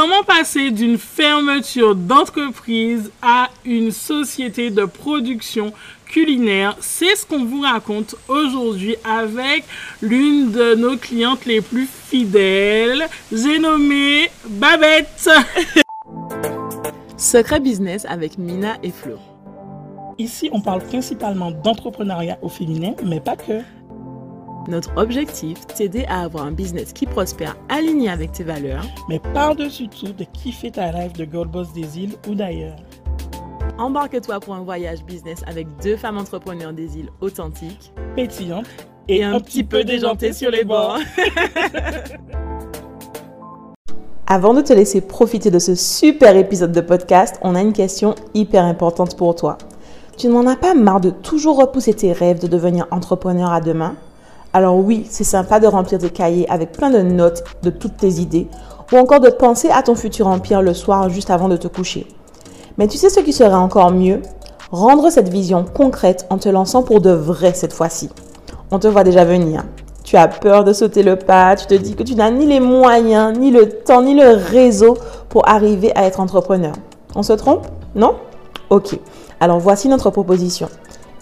Comment passer d'une fermeture d'entreprise à une société de production culinaire? C'est ce qu'on vous raconte aujourd'hui avec l'une de nos clientes les plus fidèles. J'ai nommé Babette. Secret Business avec Mina et Flo. Ici, on parle principalement d'entrepreneuriat au féminin, mais pas que. Notre objectif, t'aider à avoir un business qui prospère aligné avec tes valeurs, mais par-dessus tout, de kiffer ta rêve de Gold Boss des îles ou d'ailleurs. Embarque-toi pour un voyage business avec deux femmes entrepreneurs des îles authentiques, pétillantes et, un, petit peu déjantées sur les bords. Avant de te laisser profiter de ce super épisode de podcast, on a une question hyper importante pour toi. Tu n'en as pas marre de toujours repousser tes rêves de devenir entrepreneur à demain? Alors oui, c'est sympa de remplir tes cahiers avec plein de notes de toutes tes idées, ou encore de penser à ton futur empire le soir juste avant de te coucher. Mais tu sais ce qui serait encore mieux? Rendre cette vision concrète en te lançant pour de vrai cette fois-ci. On te voit déjà venir. Tu as peur de sauter le pas, tu te dis que tu n'as ni les moyens, ni le temps, ni le réseau pour arriver à être entrepreneur. On se trompe? Non? Ok. Alors voici notre proposition.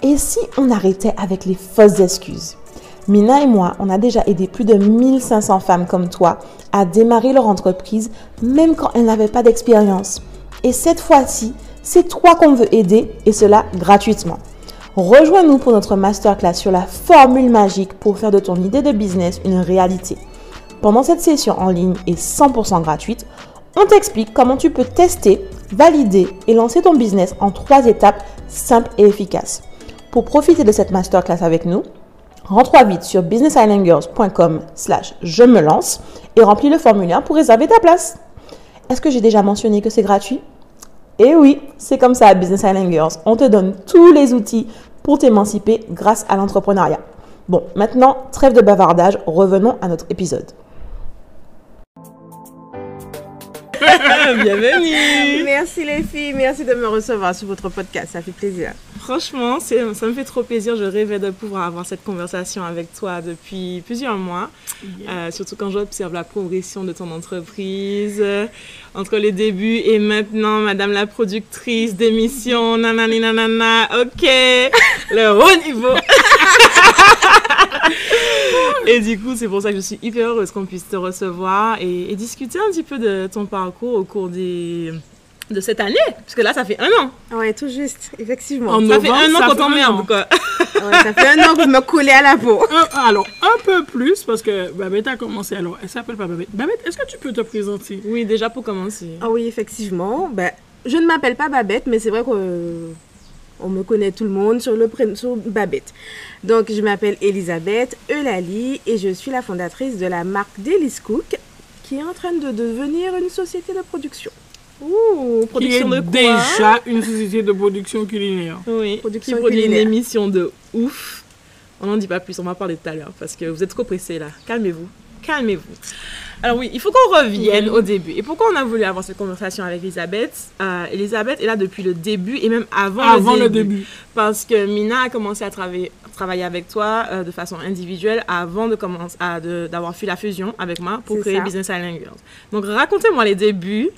Et si on arrêtait avec les fausses excuses? Mina et moi, on a déjà aidé plus de 1500 femmes comme toi à démarrer leur entreprise, même quand elles n'avaient pas d'expérience. Et cette fois-ci, c'est toi qu'on veut aider et cela gratuitement. Rejoins-nous pour notre masterclass sur la formule magique pour faire de ton idée de business une réalité. Pendant cette session en ligne et 100% gratuite, on t'explique comment tu peux tester, valider et lancer ton business en trois étapes simples et efficaces. Pour profiter de cette masterclass avec nous, Rentre vite sur businessislandgirls.com slash je me lance et remplis le formulaire pour réserver ta place. Est-ce que j'ai déjà mentionné que c'est gratuit? Eh oui, c'est comme ça à Business Island. On te donne tous les outils pour t'émanciper grâce à l'entrepreneuriat. Bon, maintenant, trêve de bavardage, revenons à notre épisode. Bienvenue Merci les filles, merci de me recevoir sur votre podcast, ça fait plaisir. Franchement, ça me fait trop plaisir. Je rêvais de pouvoir avoir cette conversation avec toi depuis plusieurs mois, euh, surtout quand j'observe la progression de ton entreprise, euh, entre les débuts et maintenant, Madame la productrice d'émission, nanani nanana, ok, le haut niveau. et du coup, c'est pour ça que je suis hyper heureuse qu'on puisse te recevoir et, discuter un petit peu de ton parcours au cours des de cette année, parce que là, ça fait un an. Ouais, tout juste, effectivement. En ça fait un an qu'on t'emmerde, quoi. ouais, ça fait un an que vous me collez à la peau. alors, un peu plus, parce que Babette a commencé. Alors, elle s'appelle pas Babette. Babette, est-ce que tu peux te présenter? Oui, déjà pour commencer. Ah oui, effectivement. Ben, je ne m'appelle pas Babette, mais c'est vrai que on me connaît tout le monde sur le prénom Babette. Donc, je m'appelle Elisabeth Eulalie et je suis la fondatrice de la marque Delis Cook qui est en train de devenir une société de production. Ouh, production de quoi déjà une société de production culinaire. Oui, production qui produit une émission de ouf. On n'en dit pas plus, on va parler tout à l'heure parce que vous êtes trop pressés là. Calmez-vous, calmez-vous. Alors oui, il faut qu'on revienne au début. Et pourquoi on a voulu avoir cette conversation avec Elisabeth euh, Elisabeth est là depuis le début et même avant, avant le, début, Parce que Mina a commencé à travailler, travailler avec toi euh, de façon individuelle avant de commencer d'avoir fait la fusion avec moi pour créer Business Island Girls. Donc racontez-moi les débuts.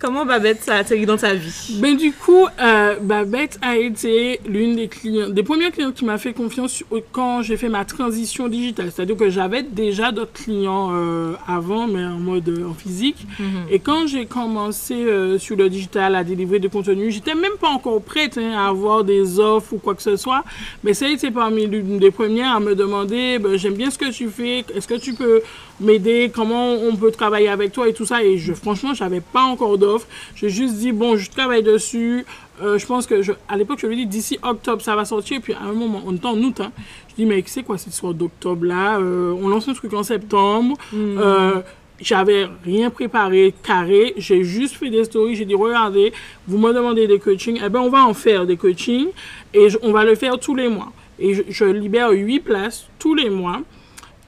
Comment Babette ça a atterri dans ta vie Ben du coup, euh, Babette a été l'une des clients, des premières clients qui m'a fait confiance quand j'ai fait ma transition digitale. C'est-à-dire que j'avais déjà d'autres clients euh, avant, mais en mode euh, en physique. Mhm. Et quand j'ai commencé sur le digital à délivrer des contenus, j'étais même pas encore prête hein, à avoir des offres ou quoi que ce soit. Mais ça a été parmi l'une des premières à me demander, ben, j'aime bien ce que tu fais, est-ce que tu peux m'aider, comment on peut travailler avec toi et tout ça. Et je, franchement, j'avais pas encore d'offre. J'ai juste dit, bon, je travaille dessus. Euh, je pense que, je, à l'époque, je lui ai dit, d'ici octobre, ça va sortir. Et puis, à un moment, on est en août. Hein, je dis, mais c'est quoi cette histoire d'octobre-là euh, On lance un truc en septembre. Hmm. Euh, j'avais rien préparé carré, j'ai juste fait des stories, j'ai dit regardez, vous me demandez des coachings, eh ben on va en faire des coachings et on va le faire tous les mois. Et je, je libère 8 places tous les mois.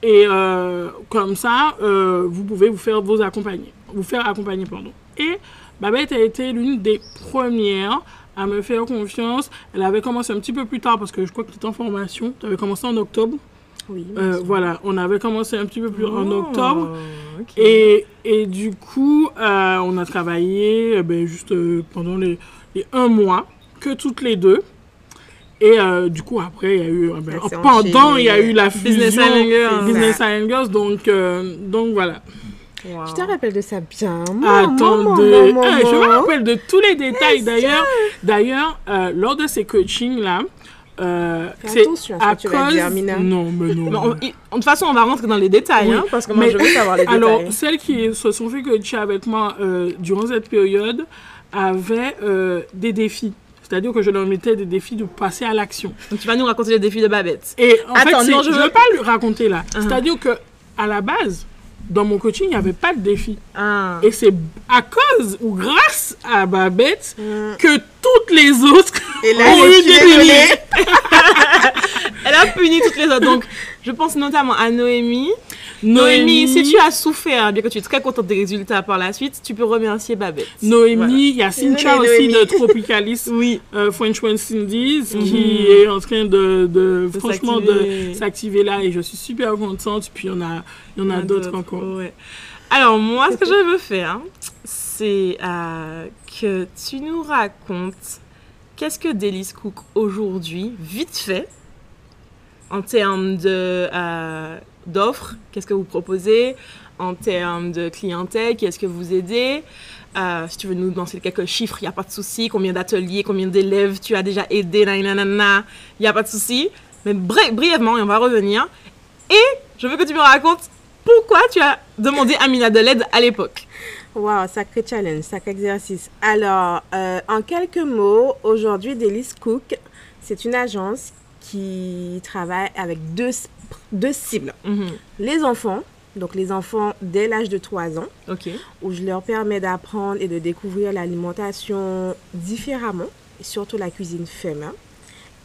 Et euh, comme ça, euh, vous pouvez vous faire vos accompagner, vous faire accompagner, pardon. Et Babette a été l'une des premières à me faire confiance. Elle avait commencé un petit peu plus tard parce que je crois que tu étais en formation. Tu avais commencé en octobre. Oui. Euh, voilà, on avait commencé un petit peu plus en oh, octobre. Et, et du coup, euh, on a travaillé euh, ben, juste euh, pendant les, les un mois, que toutes les deux. Et euh, du coup, après, il y a eu. euh, ben, pendant, il y a eu la fusion. Business Island Girls. Business Girls, donc, euh, donc voilà. Wow. Je te rappelle de ça bien. Attendez, Maman, Eh, je me rappelle de tous les détails. D'ailleurs, d'ailleurs, euh, lors de ces coachings là, euh, c'est attention à ce à que tu vas cause. dire, Mina. Non, mais non. Mais on- il- de toute façon, on va rentrer dans les détails, Oui. hein, parce que moi, Mais- je veux savoir les Alors, détails. celles qui se sont fait coacher avec moi euh, durant cette période avaient euh, des défis. C'est-à-dire que je leur mettais des défis de passer à l'action. Donc, tu vas nous raconter les défis de Babette. Et en Attends, fait, non, je ne veux- veux pas le raconter là. Uh-huh. C'est-à-dire que à la base, dans mon coaching, il n'y avait pas de défi. Ah. Et c'est à cause ou grâce à Babette Mm. que toutes les autres Et là, ont eu des défis. Elle a puni toutes les autres. Donc, je pense notamment à Noémie. Noémie, Noémie, si tu as souffert, bien que tu es très contente des résultats par la suite, tu peux remercier Babette. Noémie, il y a Cynthia aussi de Tropicalis, Oui. euh, French One Cindy's, qui Mhm. est en train de, de, De franchement de s'activer. là et je suis super contente. Puis il y en a, il y en a d'autres encore. Ouais. Alors, moi, ce que je veux faire, c'est euh, que tu nous racontes qu'est-ce que Délice Cook aujourd'hui, vite fait, en termes de, euh, d'offres, qu'est-ce que vous proposez, en termes de clientèle, qu'est-ce que vous aidez? Euh, si tu veux nous lancer quelques chiffres, il n'y a pas de souci. Combien d'ateliers, combien d'élèves tu as déjà aidé, il n'y a pas de souci. Mais bri- brièvement, et on va revenir. Et je veux que tu me racontes pourquoi tu as demandé à Mina de l'aide à l'époque. Wow, sacré challenge, sacré exercice. Alors, euh, en quelques mots, aujourd'hui, Délice Cook, c'est une agence qui travaille avec deux, deux cibles. Mhm. Les enfants, donc les enfants dès l'âge de 3 ans, où je leur permets d'apprendre et de découvrir l'alimentation différemment, et surtout la cuisine féminin,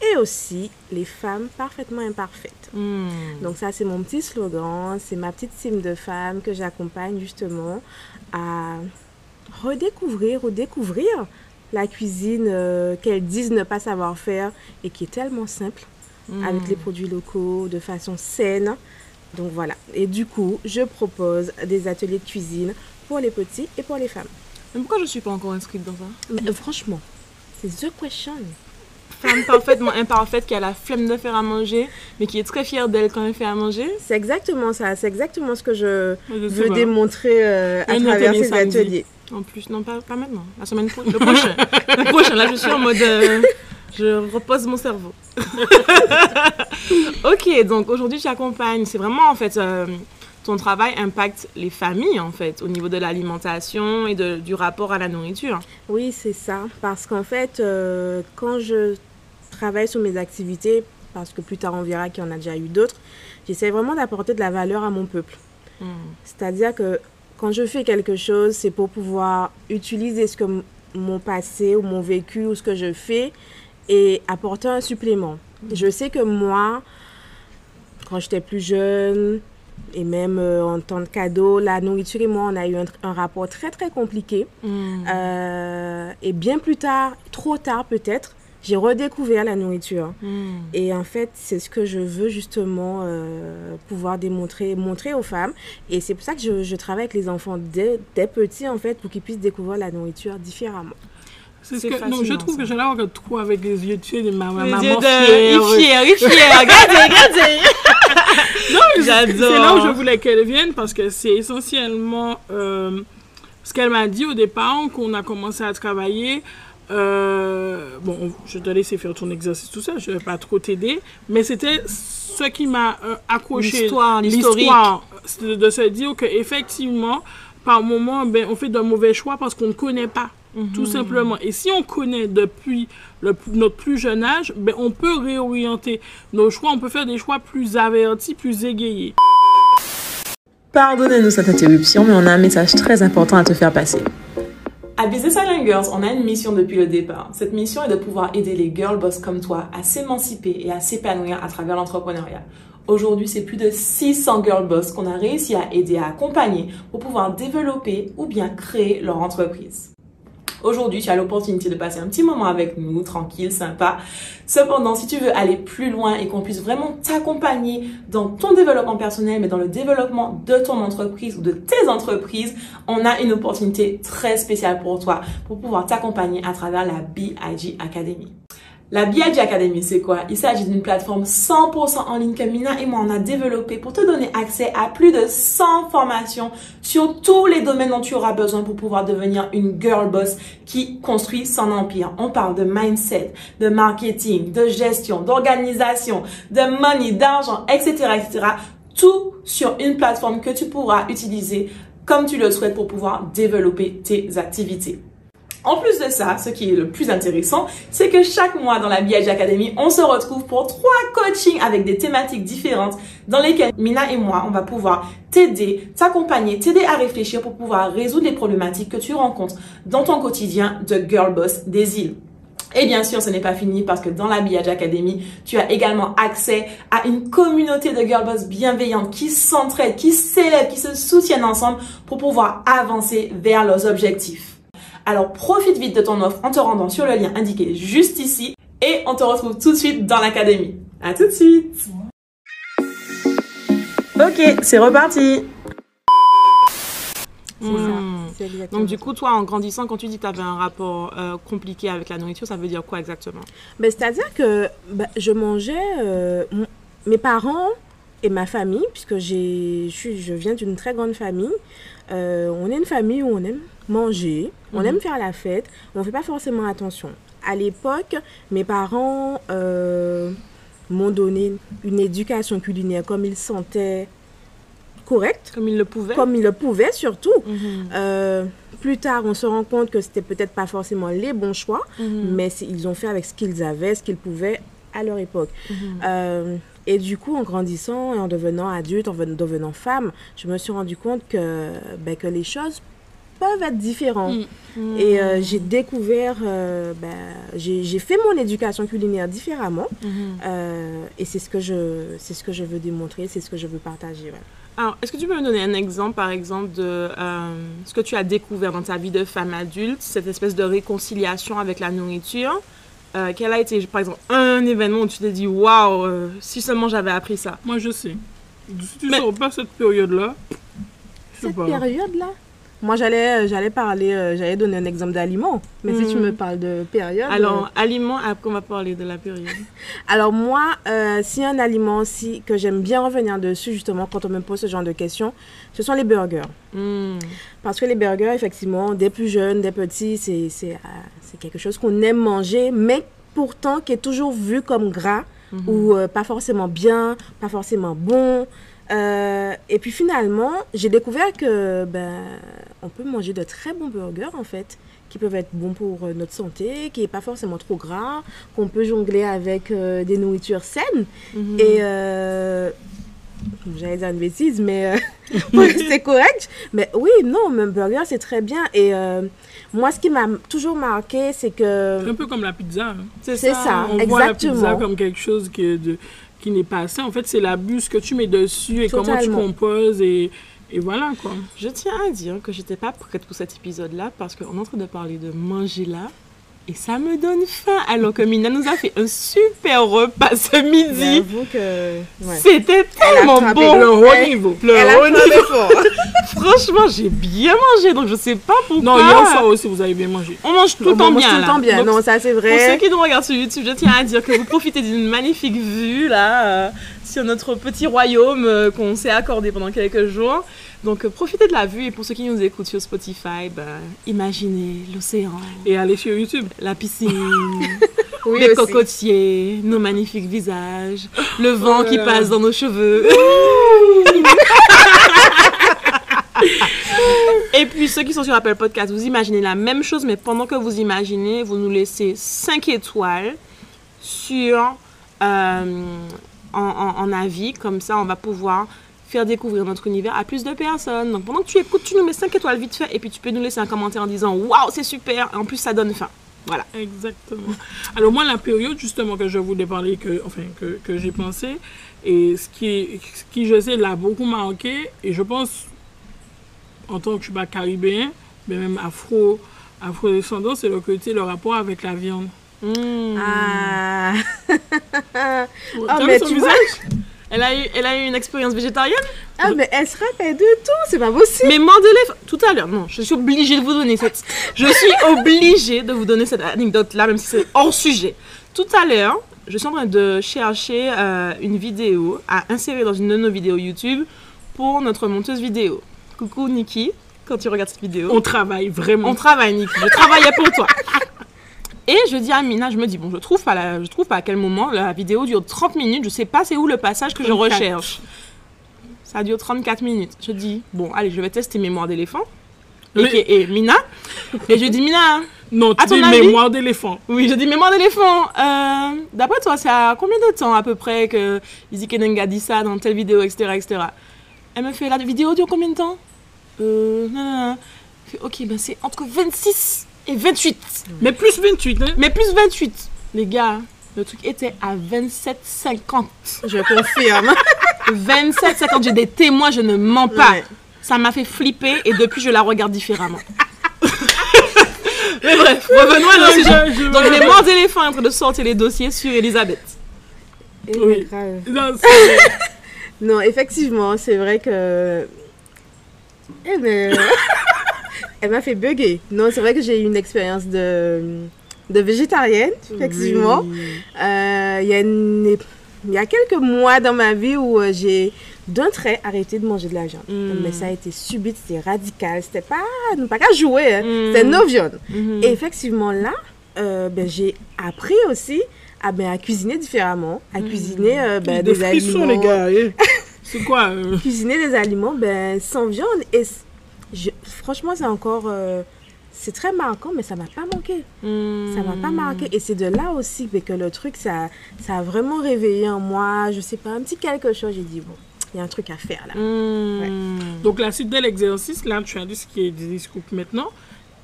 et aussi les femmes parfaitement imparfaites. Hmm. Donc ça, c'est mon petit slogan, c'est ma petite cible de femmes que j'accompagne justement à redécouvrir ou découvrir la cuisine euh, qu'elles disent ne pas savoir faire et qui est tellement simple Avec les produits locaux de façon saine. Donc voilà. Et du coup, je propose des ateliers de cuisine pour les petits et pour les femmes. Mais pourquoi je ne suis pas encore inscrite dans ça Mais euh, franchement, c'est the question. Femme parfaitement imparfaite qui a la flemme de faire à manger, mais qui est très fière d'elle quand elle fait à manger. C'est exactement ça. C'est exactement ce que je veux démontrer euh, à travers ces samedi. ateliers. En plus, non, pas, pas maintenant. La semaine pro- le prochain. le prochain, là, je suis en mode. euh, je repose mon cerveau. ok, donc aujourd'hui, tu accompagnes. C'est vraiment, en fait, euh, ton travail impacte les familles, en fait, au niveau de l'alimentation et de- du rapport à la nourriture. Oui, c'est ça. Parce qu'en fait, euh, quand je travaille sur mes activités, parce que plus tard on verra qu'il y en a déjà eu d'autres, j'essaie vraiment d'apporter de la valeur à mon peuple. Hmm. C'est-à-dire que quand je fais quelque chose, c'est pour pouvoir utiliser ce que mon passé ou mon vécu ou ce que je fais et apporter un supplément. Je sais que moi, quand j'étais plus jeune, et même euh, en temps de cadeau, la nourriture et moi, on a eu un, rapport très très compliqué. Hmm. Euh, et bien plus tard, trop tard peut-être, j'ai redécouvert la nourriture. Hmm. Et en fait, c'est ce que je veux justement euh, pouvoir démontrer, montrer aux femmes. Et c'est pour ça que je, je travaille avec les enfants dès, dès petits, en fait, pour qu'ils puissent découvrir la nourriture différemment. C'est ce C'est que, non, je trouve ça. que j'ai l'air de trop avec les yeux, de ma, ma Les maman yeux de- fière. Il est fier, il est fier. Regardez, regardez. J'adore. C'est là où je voulais qu'elle vienne parce que c'est essentiellement euh, ce qu'elle m'a dit au départ, qu'on a commencé à travailler. Euh, bon, on- je te laisse faire ton exercice, tout ça, je ne vais pas trop t'aider, mais c'était ce qui m'a euh, accroché. L'histoire. L'histoire, c'est de, de se dire qu'effectivement, par moment, ben, on fait de mauvais choix parce qu'on ne connaît pas. Tout simplement. Et si on connaît depuis le, notre plus jeune âge, ben, on peut réorienter nos choix, on peut faire des choix plus avertis, plus égayés. Pardonnez-nous cette interruption, mais on a un message très important à te faire passer. À Business Island Girls, on a une mission depuis le départ. Cette mission est de pouvoir aider les girl boss comme toi à s'émanciper et à s'épanouir à travers l'entrepreneuriat. Aujourd'hui, c'est plus de 600 girl boss qu'on a réussi à aider à accompagner pour pouvoir développer ou bien créer leur entreprise. Aujourd'hui, tu as l'opportunité de passer un petit moment avec nous, tranquille, sympa. Cependant, si tu veux aller plus loin et qu'on puisse vraiment t'accompagner dans ton développement personnel, mais dans le développement de ton entreprise ou de tes entreprises, on a une opportunité très spéciale pour toi pour pouvoir t'accompagner à travers la BIG Academy. La BIG Academy, c'est quoi? Il s'agit d'une plateforme 100% en ligne que Mina et moi on a développée pour te donner accès à plus de 100 formations sur tous les domaines dont tu auras besoin pour pouvoir devenir une girl boss qui construit son empire. On parle de mindset, de marketing, de gestion, d'organisation, de money, d'argent, etc., etc. Tout sur une plateforme que tu pourras utiliser comme tu le souhaites pour pouvoir développer tes activités. En plus de ça, ce qui est le plus intéressant, c'est que chaque mois dans la BIG Academy, on se retrouve pour trois coachings avec des thématiques différentes dans lesquelles Mina et moi, on va pouvoir t'aider, t'accompagner, t'aider à réfléchir pour pouvoir résoudre les problématiques que tu rencontres dans ton quotidien de girl boss des îles. Et bien sûr, ce n'est pas fini parce que dans la BIAG Academy, tu as également accès à une communauté de girl boss bienveillantes qui s'entraident, qui s'élèvent, qui se soutiennent ensemble pour pouvoir avancer vers leurs objectifs. Alors profite vite de ton offre en te rendant sur le lien indiqué juste ici et on te retrouve tout de suite dans l'académie. À tout de suite. Ok, c'est reparti. Hmm. Donc du coup, toi, en grandissant, quand tu dis que tu avais un rapport euh, compliqué avec la nourriture, ça veut dire quoi exactement? Ben, C'est-à-dire que ben, je mangeais... Euh, mes parents et ma famille, puisque je, je viens d'une très grande famille, euh, on est une famille où on aime manger, on aime mhm. faire la fête, on ne fait pas forcément attention. À l'époque, mes parents euh, m'ont donné une éducation culinaire comme ils sentaient correcte. Comme ils le pouvaient. Comme ils le pouvaient surtout. Mhm. Euh, plus tard, on se rend compte que c'était peut-être pas forcément les bons choix, mhm. mais ils ont fait avec ce qu'ils avaient, ce qu'ils pouvaient à leur époque. Euh, et du coup, en grandissant et en devenant adulte, en devenant femme, je me suis rendu compte que, ben, que les choses peuvent être différents. Mm. Mm. Et euh, j'ai découvert, euh, ben, j'ai fait mon éducation culinaire différemment. Mm-hmm. Euh, et c'est ce, que je, ce que je veux démontrer, c'est ce que je veux partager. Alors, est-ce que tu peux me donner un exemple, par exemple, de ce que tu as découvert dans ta vie de femme adulte, cette espèce de réconciliation avec la nourriture? Quel a été, par exemple, un événement où tu t'es dit, waouh, si seulement j'avais appris ça? Moi, je sais. Si tu ne sors pas cette période-là, cette période-là? Moi, j'allais, euh, j'allais parler, euh, j'allais donner un exemple d'aliment. Mais si tu me hmm. parles de période. Alors, euh, aliment, après, on va parler de la période? Alors, moi, si un aliment aussi que j'aime bien revenir dessus, justement, quand on me pose ce genre de questions, ce sont les burgers. Hmm. Parce que les burgers, effectivement, des plus jeunes, des petits, c'est, c'est, c'est quelque chose qu'on aime manger, mais pourtant qui est toujours vu comme gras hmm. ou pas forcément bien, pas forcément bon. Euh, et puis finalement, j'ai découvert que ben, on peut manger de très bons burgers en fait, qui peuvent être bons pour euh, notre santé, qui n'est pas forcément trop gras, qu'on peut jongler avec euh, des nourritures saines. Mhm. Et j'allais dire une bêtise, mais c'est correct. Mais oui, non, un burger c'est très bien. Et moi, ce qui m'a toujours marqué, c'est que. C'est un peu comme la pizza. Hein. C'est ça, ça, on exactement. voit la pizza comme quelque chose qui est de qui n'est pas assez. En fait, c'est la buse que tu mets dessus et comment tu composes et, et voilà quoi. Je tiens à dire que j'étais pas prête pour cet épisode-là parce qu'on est en train de parler de manger là et ça me donne faim. Alors que Mina nous a fait un super repas ce midi. que... C'était tellement bon. Le haut niveau. Le haut niveau. Franchement, j'ai bien mangé, donc je sais pas pourquoi. Non, hier soir aussi, vous avez bien mangé. On mange tout le temps bien. Tout le temps bien. non, ça c'est vrai. Pour ceux qui nous regardent sur YouTube, je tiens à dire que vous profitez d'une magnifique vue là euh, sur notre petit royaume euh, qu'on s'est accordé pendant quelques jours. Donc euh, profitez de la vue et pour ceux qui nous écoutent sur Spotify, ben, imaginez l'océan. Et allez sur YouTube. La piscine, les cocotiers, nos magnifiques visages, le vent qui passe dans nos cheveux. Et puis ceux qui sont sur Apple Podcast, vous imaginez la même chose, mais pendant que vous imaginez, vous nous laissez 5 étoiles sur euh, en, en, avis. Comme ça, on va pouvoir faire découvrir notre univers à plus de personnes. Donc pendant que tu écoutes, tu nous mets 5 étoiles vite fait et puis tu peux nous laisser un commentaire en disant waouh, c'est super. Et en plus, ça donne faim. Voilà. Exactement. Alors moi, la période justement que je voulais parler, que, enfin, que, que j'ai pensé, et ce qui, ce qui, je sais, l'a beaucoup marqué, et je pense, en tant que je suis pas caribéen, mais même afro, Afrodescendant, c'est le côté, le rapport avec la viande. Hmm. Ah. Vu mais son tu visage? Elle, a eu, elle a eu une expérience végétarienne ah, mais elle se rappelle de tout, c'est pas possible. Mais Mandela, tout à l'heure, non, je suis obligée de vous donner cette. Je suis obligée de vous donner cette anecdote-là, même si c'est hors sujet. Tout à l'heure, je suis en train de chercher euh, une vidéo à insérer dans une de nos vidéos YouTube pour notre monteuse vidéo. Coucou Niki, quand tu regardes cette vidéo. On travaille vraiment. On travaille, Niki. Je travaillais pour toi. Et je dis à Mina, je me dis, bon, je trouve pas, la, je trouve pas à quel moment la vidéo dure 30 minutes, je sais pas c'est où le passage que je 34. recherche. Ça dure 34 minutes. Je dis, bon, allez, je vais tester mémoire d'éléphant. Mais- Et, et Mina. Et je dis, Mina, Non, tu À ton dis avis mémoire d'éléphant. oui, je dis mémoire d'éléphant. Euh, D'après toi, c'est à combien de temps à peu près que Izzy Kenenga dit ça dans telle vidéo, etc., etc. Elle me fait, la vidéo dure combien de temps? Euh, non, non, non. Ok, ben c'est entre 26 et 28. Mais plus 28, hein. Mais plus 28. Les gars, le truc était à 27,50. Je confirme. 27,50. J'ai des témoins, je ne mens pas. Ouais. Ça m'a fait flipper et depuis, je la regarde différemment. Mais bref, revenons à notre sujet. Donc, les morts d'éléphants en train de sortir les dossiers sur Elisabeth. Et Oui. grave. Non, Non, effectivement, c'est vrai que. Elle me- Elle m'a fait bugger. Non, c'est vrai que j'ai eu une expérience de, de végétarienne, effectivement. Oui. Euh, Il y, a une- il y a quelques mois dans ma vie où euh, j'ai d'un trait arrêté de manger de la viande. Mm. Mais ça a été subite, c'était radical. C'était pas, pas qu'à jouer, hein. Mm. c'était no viande. Mhm. Et effectivement, là, euh, ben, j'ai appris aussi à, ben, à cuisiner différemment, à cuisiner euh, ben, des des frissons, aliments. les gars. eh. C'est quoi Cuisiner des aliments ben, sans viande. Et je- franchement, c'est encore. euh, c'est très marquant, mais ça m'a pas manqué. Mm. Ça m'a pas marqué. Et c'est de là aussi que le truc, ça, ça a vraiment réveillé en moi, je sais pas, un petit quelque chose. J'ai dit, bon, il y a un truc à faire là. Mm. Donc, la suite de l'exercice, là, tu as dit ce qui est scoop maintenant.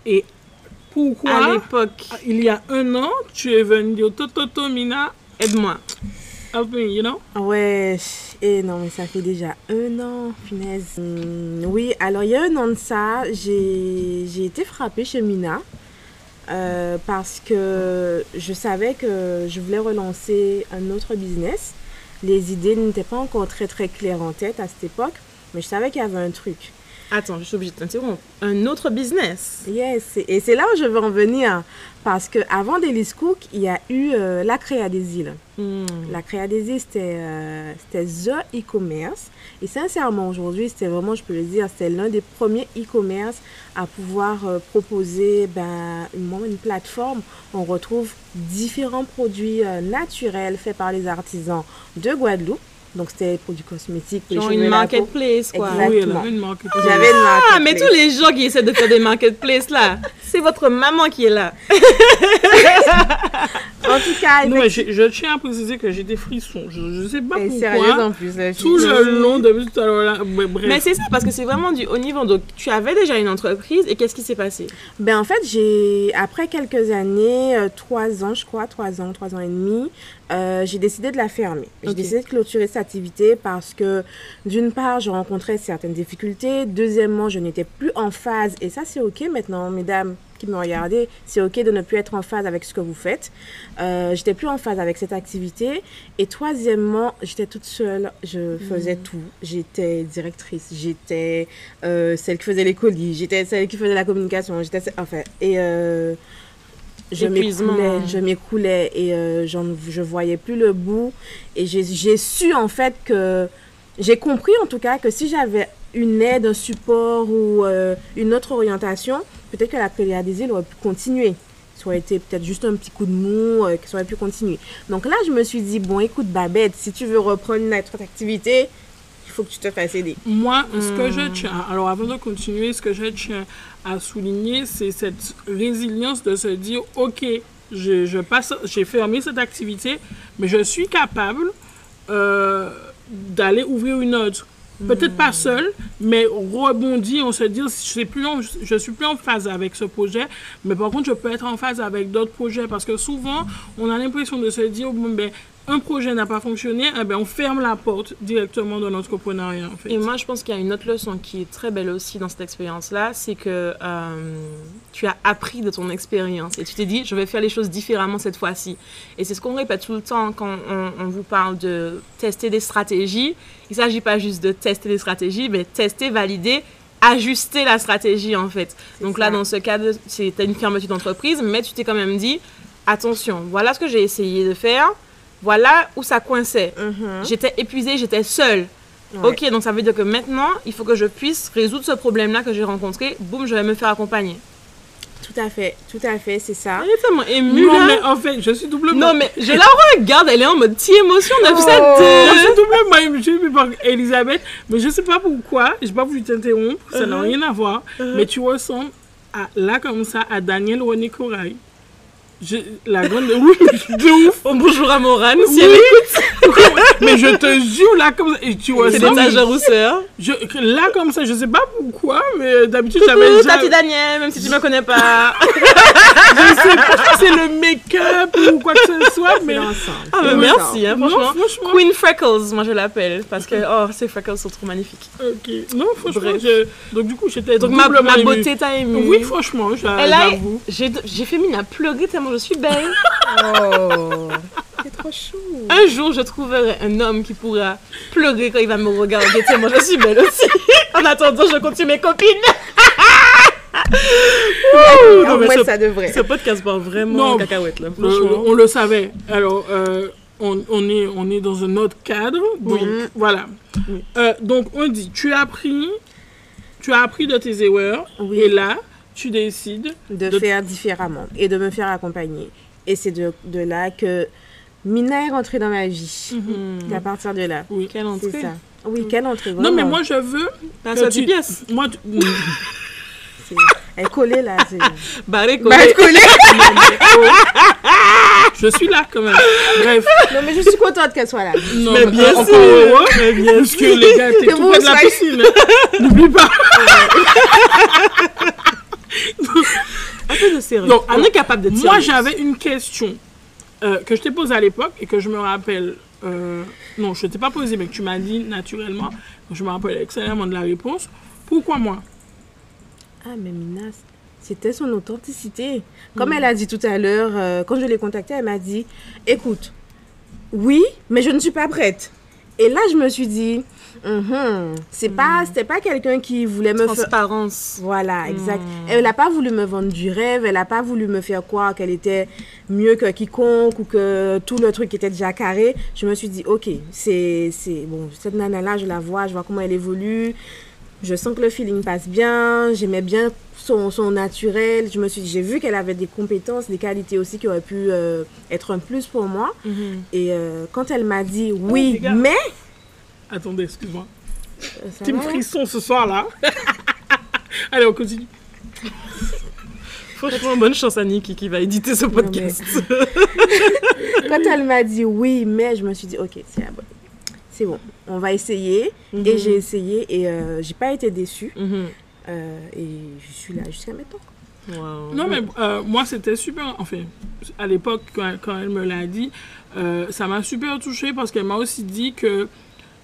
Et À pourquoi, l'époque, il y a un an, tu es venu dire Toto Mina, aide-moi. Help me, you know? Ouais, et non, mais ça fait déjà un an, punaise. Hum, oui, alors il y a un an de ça, j'ai j'ai été frappée chez Mina euh, parce que je savais que je voulais relancer un autre business. Les idées n'étaient pas encore très très claires en tête à cette époque, mais je savais qu'il y avait un truc. Attends, je suis obligée de t'interrompre. Un autre business. Yes, et c'est là où je veux en venir. Parce qu'avant Delis Cook, il y a eu euh, la Créa des îles. Mm. La Créa des îles, c'était euh, c'était The e-commerce. Et sincèrement, aujourd'hui, c'était vraiment, je peux le dire, c'était l'un des premiers e-commerce à pouvoir euh, proposer ben, une, une plateforme. On retrouve différents produits naturels faits par les artisans de Guadeloupe. Donc, c'était des produits cosmétiques. les Genre une marketplace, quoi. Oui, Exactement. avait une marque. J'avais une Ah, mais marketplace. tous les gens qui essaient de faire des marketplaces là, c'est votre maman qui est là. En tout cas, Non, mais je, je tiens à préciser que j'ai des frissons. Je ne sais pas Et pourquoi. sérieuse en plus. là, Tout le long, depuis tout à l'heure, là. Mais c'est ça, parce que c'est vraiment du haut niveau. Donc, tu avais déjà une entreprise et qu'est-ce qui s'est passé? Ben en fait, j'ai après quelques années, euh, trois ans, je crois, trois ans, trois ans et demi, euh, j'ai décidé de la fermer. J'ai décidé de clôturer cette activité parce que d'une part, je rencontrais certaines difficultés. Deuxièmement, je n'étais plus en phase et ça c'est ok maintenant, mesdames qui me regardez, c'est ok de ne plus être en phase avec ce que vous faites. Euh, j'étais plus en phase avec cette activité. Et troisièmement, j'étais toute seule, je faisais tout. J'étais directrice, j'étais euh, celle qui faisait les colis, j'étais celle qui faisait la communication, j'étais enfin et euh, je m'écoulais, je m'écoulais et euh, je voyais plus le bout. Et j'ai su en fait que j'ai compris en tout cas que si j'avais une aide, un support ou euh, une autre orientation, peut-être que la îles aurait pu continuer. Ça aurait été peut-être juste un petit coup de mou, euh, ça aurait pu continuer. Donc là, je me suis dit, bon, écoute, Babette, si tu veux reprendre une autre activité, il faut que tu te fasses aider. Moi, ce que je Hmm. tiens, alors avant de continuer, ce que je tiens à souligner, c'est cette résilience de se dire, ok, je, je passe, j'ai fermé cette activité, mais je suis capable euh, d'aller ouvrir une autre. Peut-être pas seule, mais rebondir, on se dit, je suis, suis plus en phase avec ce projet, mais par contre, je peux être en phase avec d'autres projets parce que souvent, on a l'impression de se dire, bon, ben, un projet n'a pas fonctionné, eh ben, on ferme la porte directement de l'entrepreneuriat, en fait. Et moi, je pense qu'il y a une autre leçon qui est très belle aussi dans cette expérience-là, c'est que euh, tu as appris de ton expérience et tu t'es dit, je vais faire les choses différemment cette fois-ci. Et c'est ce qu'on répète tout le temps quand on, on vous parle de tester des stratégies. Il ne s'agit pas juste de tester des stratégies, mais tester, valider, ajuster la stratégie en fait. Donc là, dans ce cas, c'était une fermeture d'entreprise, mais tu t'es quand même dit, attention, voilà ce que j'ai essayé de faire, voilà où ça coinçait. Mhm. J'étais épuisée, j'étais seule. Ouais. Ok, donc ça veut dire que maintenant, il faut que je puisse résoudre ce problème-là que j'ai rencontré. Boum, je vais me faire accompagner. Tout à fait, tout à fait, c'est ça. Elle est tellement émue Non, là. mais en fait, je suis doublement. Non, mais je la regarde, elle est en mode petit émotion de Oh. Je suis doublement émue par Elisabeth, mais je sais pas pourquoi. J'ai pas voulu t'interrompre, ça n'a Uh-huh. rien à voir. Uh-huh. Mais tu ressembles à, là comme ça à Daniel René Corail. Je, la grande. Oui, de ouf. Oh, bonjour à Morane, si Oui. elle écoute. Mais je te jure là comme ça. Et tu C'est ressembles. des stagiaires rousseurs. Je, là comme ça, je sais pas pourquoi, mais d'habitude j'avais déjà. Tati Daniel, même si tu me connais pas. Je sais pas si c'est le make-up ou quoi que ce soit, mais. C'est. Ah, bah, C'est merci, hein, Non, franchement. Queen Freckles, moi je l'appelle, parce que oh, ces freckles sont trop magnifiques. Ok. Non, franchement, je... donc du coup, j'étais Donc ma, beauté t'a émue. Oui, franchement, j'a- Elle a- j'avoue. J'ai j'ai fait mine à pleurer tellement je suis belle. Oh, c'est trop chou. Un jour, je trouverai un homme qui pourra pleurer quand il va me regarder. Sais, moi, je suis belle aussi. En attendant, je continue mes copines. Ouh, non, mais ce, ça devrait. ce podcast part vraiment Non. en cacahuète, là. Le- Franchement. on le savait. Alors, euh, on, on est, on est dans un autre cadre. Donc, Oui. voilà. Oui. Euh, donc, on dit, tu as appris, tu as appris de tes erreurs. Oui. Et là, tu décides. de, de- faire différemment et de me faire accompagner. Et c'est de, de là que Mina est rentrée dans ma vie. Hmm. C'est à partir de là. Oui. Quelle C'est entrée. ça. Oui, quelle entrée Non, mais moi, je veux. Tu- tu pièces. Moi, tu- Elle est collée là. c'est- Barré, elle est collée. je suis là quand même. Bref. Non, mais je suis contente qu'elle soit là. Non, Mais bien encore sûr. heureux, Mais bien Parce que les gars, t'es tout près de la piscine. N'oublie pas. Un peu de sérieux. Donc, on est capable de dire. Moi, j'avais une question euh, que je t'ai posée à l'époque et que je me rappelle. euh, non, je ne t'ai pas posée, mais que tu m'as dit naturellement. Je me rappelle excellemment de la réponse. Pourquoi moi? Ah, mais Mina, c'était son authenticité. Comme elle a dit tout à l'heure, euh, quand je l'ai contactée, elle m'a dit Écoute, oui, mais je ne suis pas prête. Et là, je me suis dit Mhm, c'est pas, C'était pas quelqu'un qui voulait me faire. Transparence. Voilà, exact. Hmm. Elle n'a pas voulu me vendre du rêve, elle n'a pas voulu me faire croire qu'elle était mieux que quiconque ou que tout le truc était déjà carré. Je me suis dit, ok, c'est, bon, cette nana-là, je la vois, je vois comment elle évolue. Je sens que le feeling passe bien, j'aimais bien son, son naturel. Je me suis j'ai vu qu'elle avait des compétences, des qualités aussi qui auraient pu euh, être un plus pour moi. Mhm. Et euh, quand elle m'a dit, oui, gars. mais. Attendez, excuse-moi. Euh, va? Frisson ce soir-là. Allez, on continue. Franchement, bonne chance à Niki qui va éditer ce podcast. Quand elle m'a dit oui, mais je me suis dit, ok, c'est la bonne. C'est bon, on va essayer. Et j'ai essayé et euh, j'ai pas été déçue. Mhm. Euh, et je suis là jusqu'à maintenant. Wow. Non, mais euh, moi, c'était super. Enfin, à l'époque, quand, quand elle me l'a dit, euh, ça m'a super touchée parce qu'elle m'a aussi dit que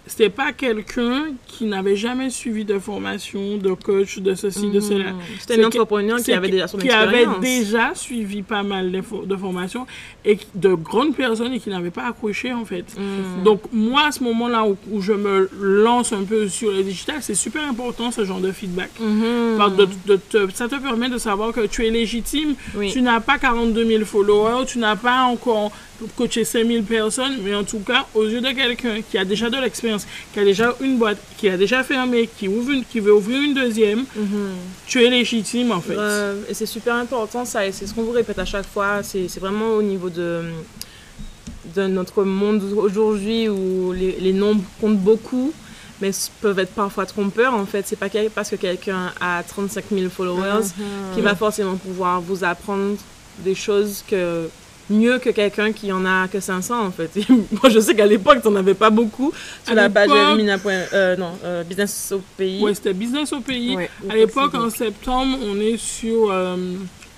c'était pas quelqu'un qui n'avait jamais suivi de formation, de coach, de ceci, de cela. Mhm. C'était que- entrepreneur qui avait déjà son qui expérience. avait déjà suivi pas mal de formations et de grandes personnes et qui n'avaient pas accroché en fait. Mhm. Donc moi à ce moment-là où, où je me lance un peu sur le digital, c'est super important ce genre de feedback. Mhm. Parce de- de te- ça te permet de savoir que tu es légitime, Oui. tu n'as pas 42 000 followers, tu n'as pas encore coaché 5 000 personnes, mais en tout cas, aux yeux de quelqu'un qui a déjà de l'expérience, qui a déjà une boîte, qui a déjà fermé, qui, ouvre une- qui veut ouvrir une deuxième, Mhm. tu es légitime en fait. Euh, et c'est super important ça, et c'est ce qu'on vous répète à chaque fois, c'est vraiment au niveau de, de notre monde aujourd'hui où les, les nombres comptent beaucoup, mais peuvent être parfois trompeurs en fait. C'est pas parce que quelqu'un a 35 000 followers qui va forcément pouvoir vous apprendre des choses que mieux que quelqu'un qui en a que 500 en fait. Moi je sais qu'à l'époque t'en avais pas beaucoup sur À la page Mina. euh, non, euh, Business au pays. Ouais, c'était business au pays. Ouais, à l'époque, en septembre, on est sur euh,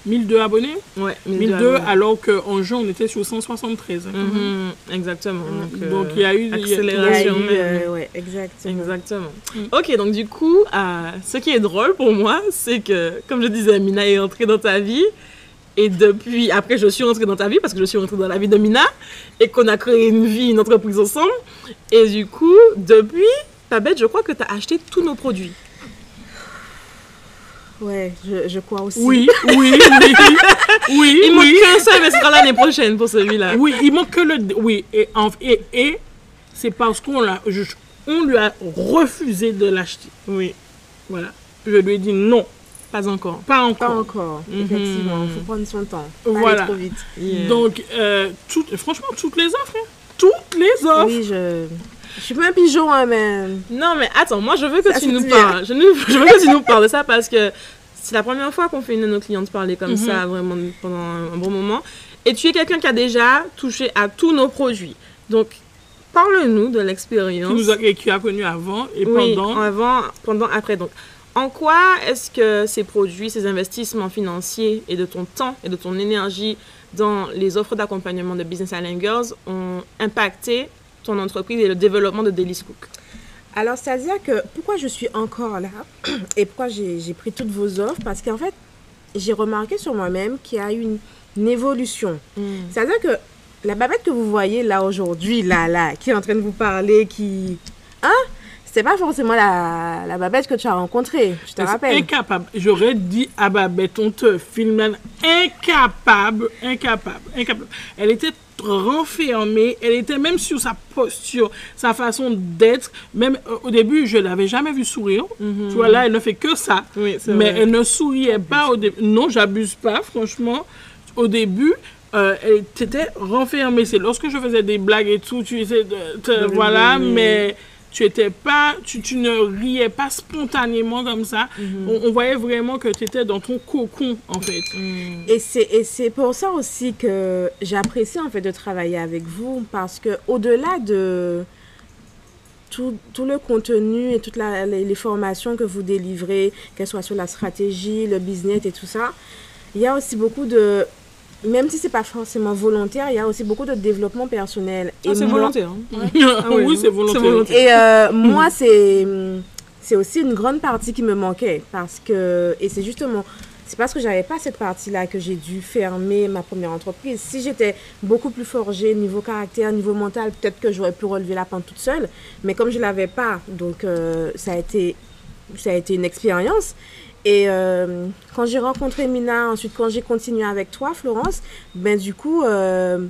1002 abonnés. Ouais, 1002, alors qu'en juin, on était sur 173. hein, quand même. Mhm, exactement. Donc, Donc, euh, il y a eu... il y a- Il y a accélération. eu, euh, ouais, exactement. Exactement. Mm. Ok, donc du coup, euh, ce qui est drôle pour moi, c'est que, comme je disais, Mina est entrée dans ta vie. Et depuis, après, je suis rentrée dans ta vie parce que je suis rentrée dans la vie de Mina et qu'on a créé une vie, une entreprise ensemble. Et du coup, depuis, Babette, je crois que tu as acheté tous nos produits. Ouais, je, je crois aussi. Oui, oui, oui. Oui, Il manque oui. qu'un seul, mais ce sera l'année prochaine pour celui-là. Oui, il manque que le. Oui, et, et, et c'est parce qu'on l'a, on lui a refusé de l'acheter. Oui, Voilà. Je lui ai dit non, pas encore. pas encore. Pas encore, Mhm. effectivement. Il faut prendre son temps. Pas aller Voilà. trop vite. Yeah. Donc, euh, franchement, toutes les offres. hein. Toutes les offres. Oui, je. Je suis pas un pigeon, hein, mais. Non, mais attends, moi je veux que Ça, tu nous bien. parles. Je, nous- je veux que tu nous parles de ça parce que c'est la première fois qu'on fait une de nos clientes parler comme Mhm. ça vraiment pendant un, bon moment. Et tu es quelqu'un qui a déjà touché à tous nos produits. Donc, parle-nous de l'expérience. nous a, et qui a connu avant et Oui, pendant. avant, pendant, après. Donc, en quoi est-ce que ces produits, ces investissements financiers et de ton temps et de ton énergie dans les offres d'accompagnement de Business Island Girls ont impacté ton entreprise et le développement de Daily's Cook Alors, c'est-à-dire que pourquoi je suis encore là et pourquoi j'ai pris toutes vos offres? Parce qu'en fait, j'ai remarqué sur moi-même qu'il y a une, une évolution. C'est-à-dire que la babette que vous voyez là aujourd'hui, là, là, qui est en train de vous parler, qui. Hein? C'était pas forcément la, la babette que tu as rencontrée, je te C'est rappelle. Incapable? J'aurais dit à Babette, on te filme. Incapable, incapable, incapable. Elle était renfermée, elle était même sur sa posture, sa façon d'être. Même euh, au début, je l'avais jamais vue sourire. Tu vois, là, elle ne fait que ça. Oui, c'est Mais vrai. elle ne souriait pas au début. Non, j'abuse pas, franchement. Au début, euh, elle était renfermée. C'est lorsque je faisais des blagues et tout, tu te- De voilà, mais tu étais pas. Tu, tu ne riais pas spontanément comme ça. Mhm. on, on voyait vraiment que tu étais dans ton cocon, en fait. Mm. Et c'est, et c'est pour ça aussi que j'apprécie en fait de travailler avec vous parce que au-delà de tout, tout le contenu et toutes la- les, les formations que vous délivrez, qu'elles soient sur la stratégie, le business et tout ça, il y a aussi beaucoup de même si c'est pas forcément volontaire, il y a aussi beaucoup de développement personnel. Ah, c'est moi- volontaire. hein. Ah oui, c'est volontaire. Et euh, moi, c'est c'est aussi une grande partie qui me manquait parce que et c'est justement c'est parce que j'avais pas cette partie-là que j'ai dû fermer ma première entreprise. Si j'étais beaucoup plus forgée niveau caractère, niveau mental, peut-être que j'aurais pu relever la pente toute seule. Mais comme je l'avais pas, donc euh, ça a été ça a été une expérience. Et euh, quand j'ai rencontré Mina, ensuite quand j'ai continué avec toi, Florence, ben du coup, euh,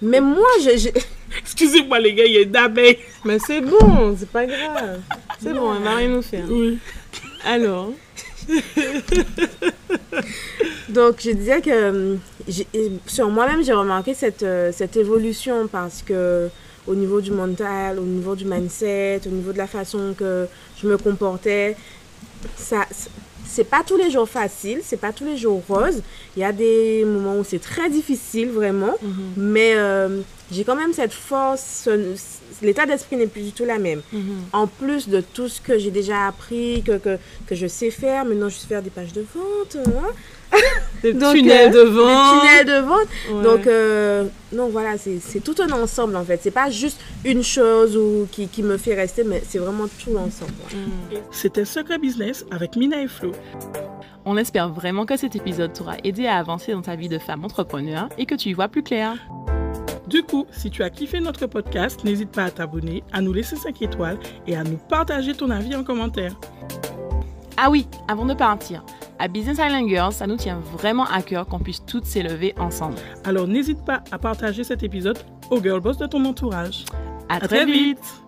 même moi, j'ai- Excusez-moi, les gars, il y a d'abeilles. Mais c'est bon, c'est pas grave. C'est bon, elle va rien nous faire. Oui. Alors Donc, je disais que euh, sur moi-même, j'ai remarqué cette, euh, cette évolution parce que au niveau du mental, au niveau du mindset, au niveau de la façon que je me comportais, ça c'est pas tous les jours facile, c'est pas tous les jours rose. Il y a des moments où c'est très difficile vraiment, mais euh, j'ai quand même cette force. ce- L'état d'esprit n'est plus du tout la même. En plus de tout ce que j'ai déjà appris, que, que, que je sais faire, maintenant je sais faire des pages de vente, hein, des Donc, tunnels euh, devant. des tunnels de vente. Ouais. Donc, euh, non, voilà, c'est c'est tout un ensemble en fait. C'est pas juste une chose ou, qui, qui me fait rester, mais c'est vraiment tout l'ensemble. ouais. C'était Secret Business avec Mina et Flo. On espère vraiment que cet épisode t'aura aidé à avancer dans ta vie de femme entrepreneur et que tu y vois plus clair. Du coup, si tu as kiffé notre podcast, n'hésite pas à t'abonner, à nous laisser 5 étoiles et à nous partager ton avis en commentaire. Ah oui, avant de partir, à Business Island Girls, ça nous tient vraiment à cœur qu'on puisse toutes s'élever ensemble. Alors n'hésite pas à partager cet épisode au girl boss de ton entourage. À, À très très vite. vite.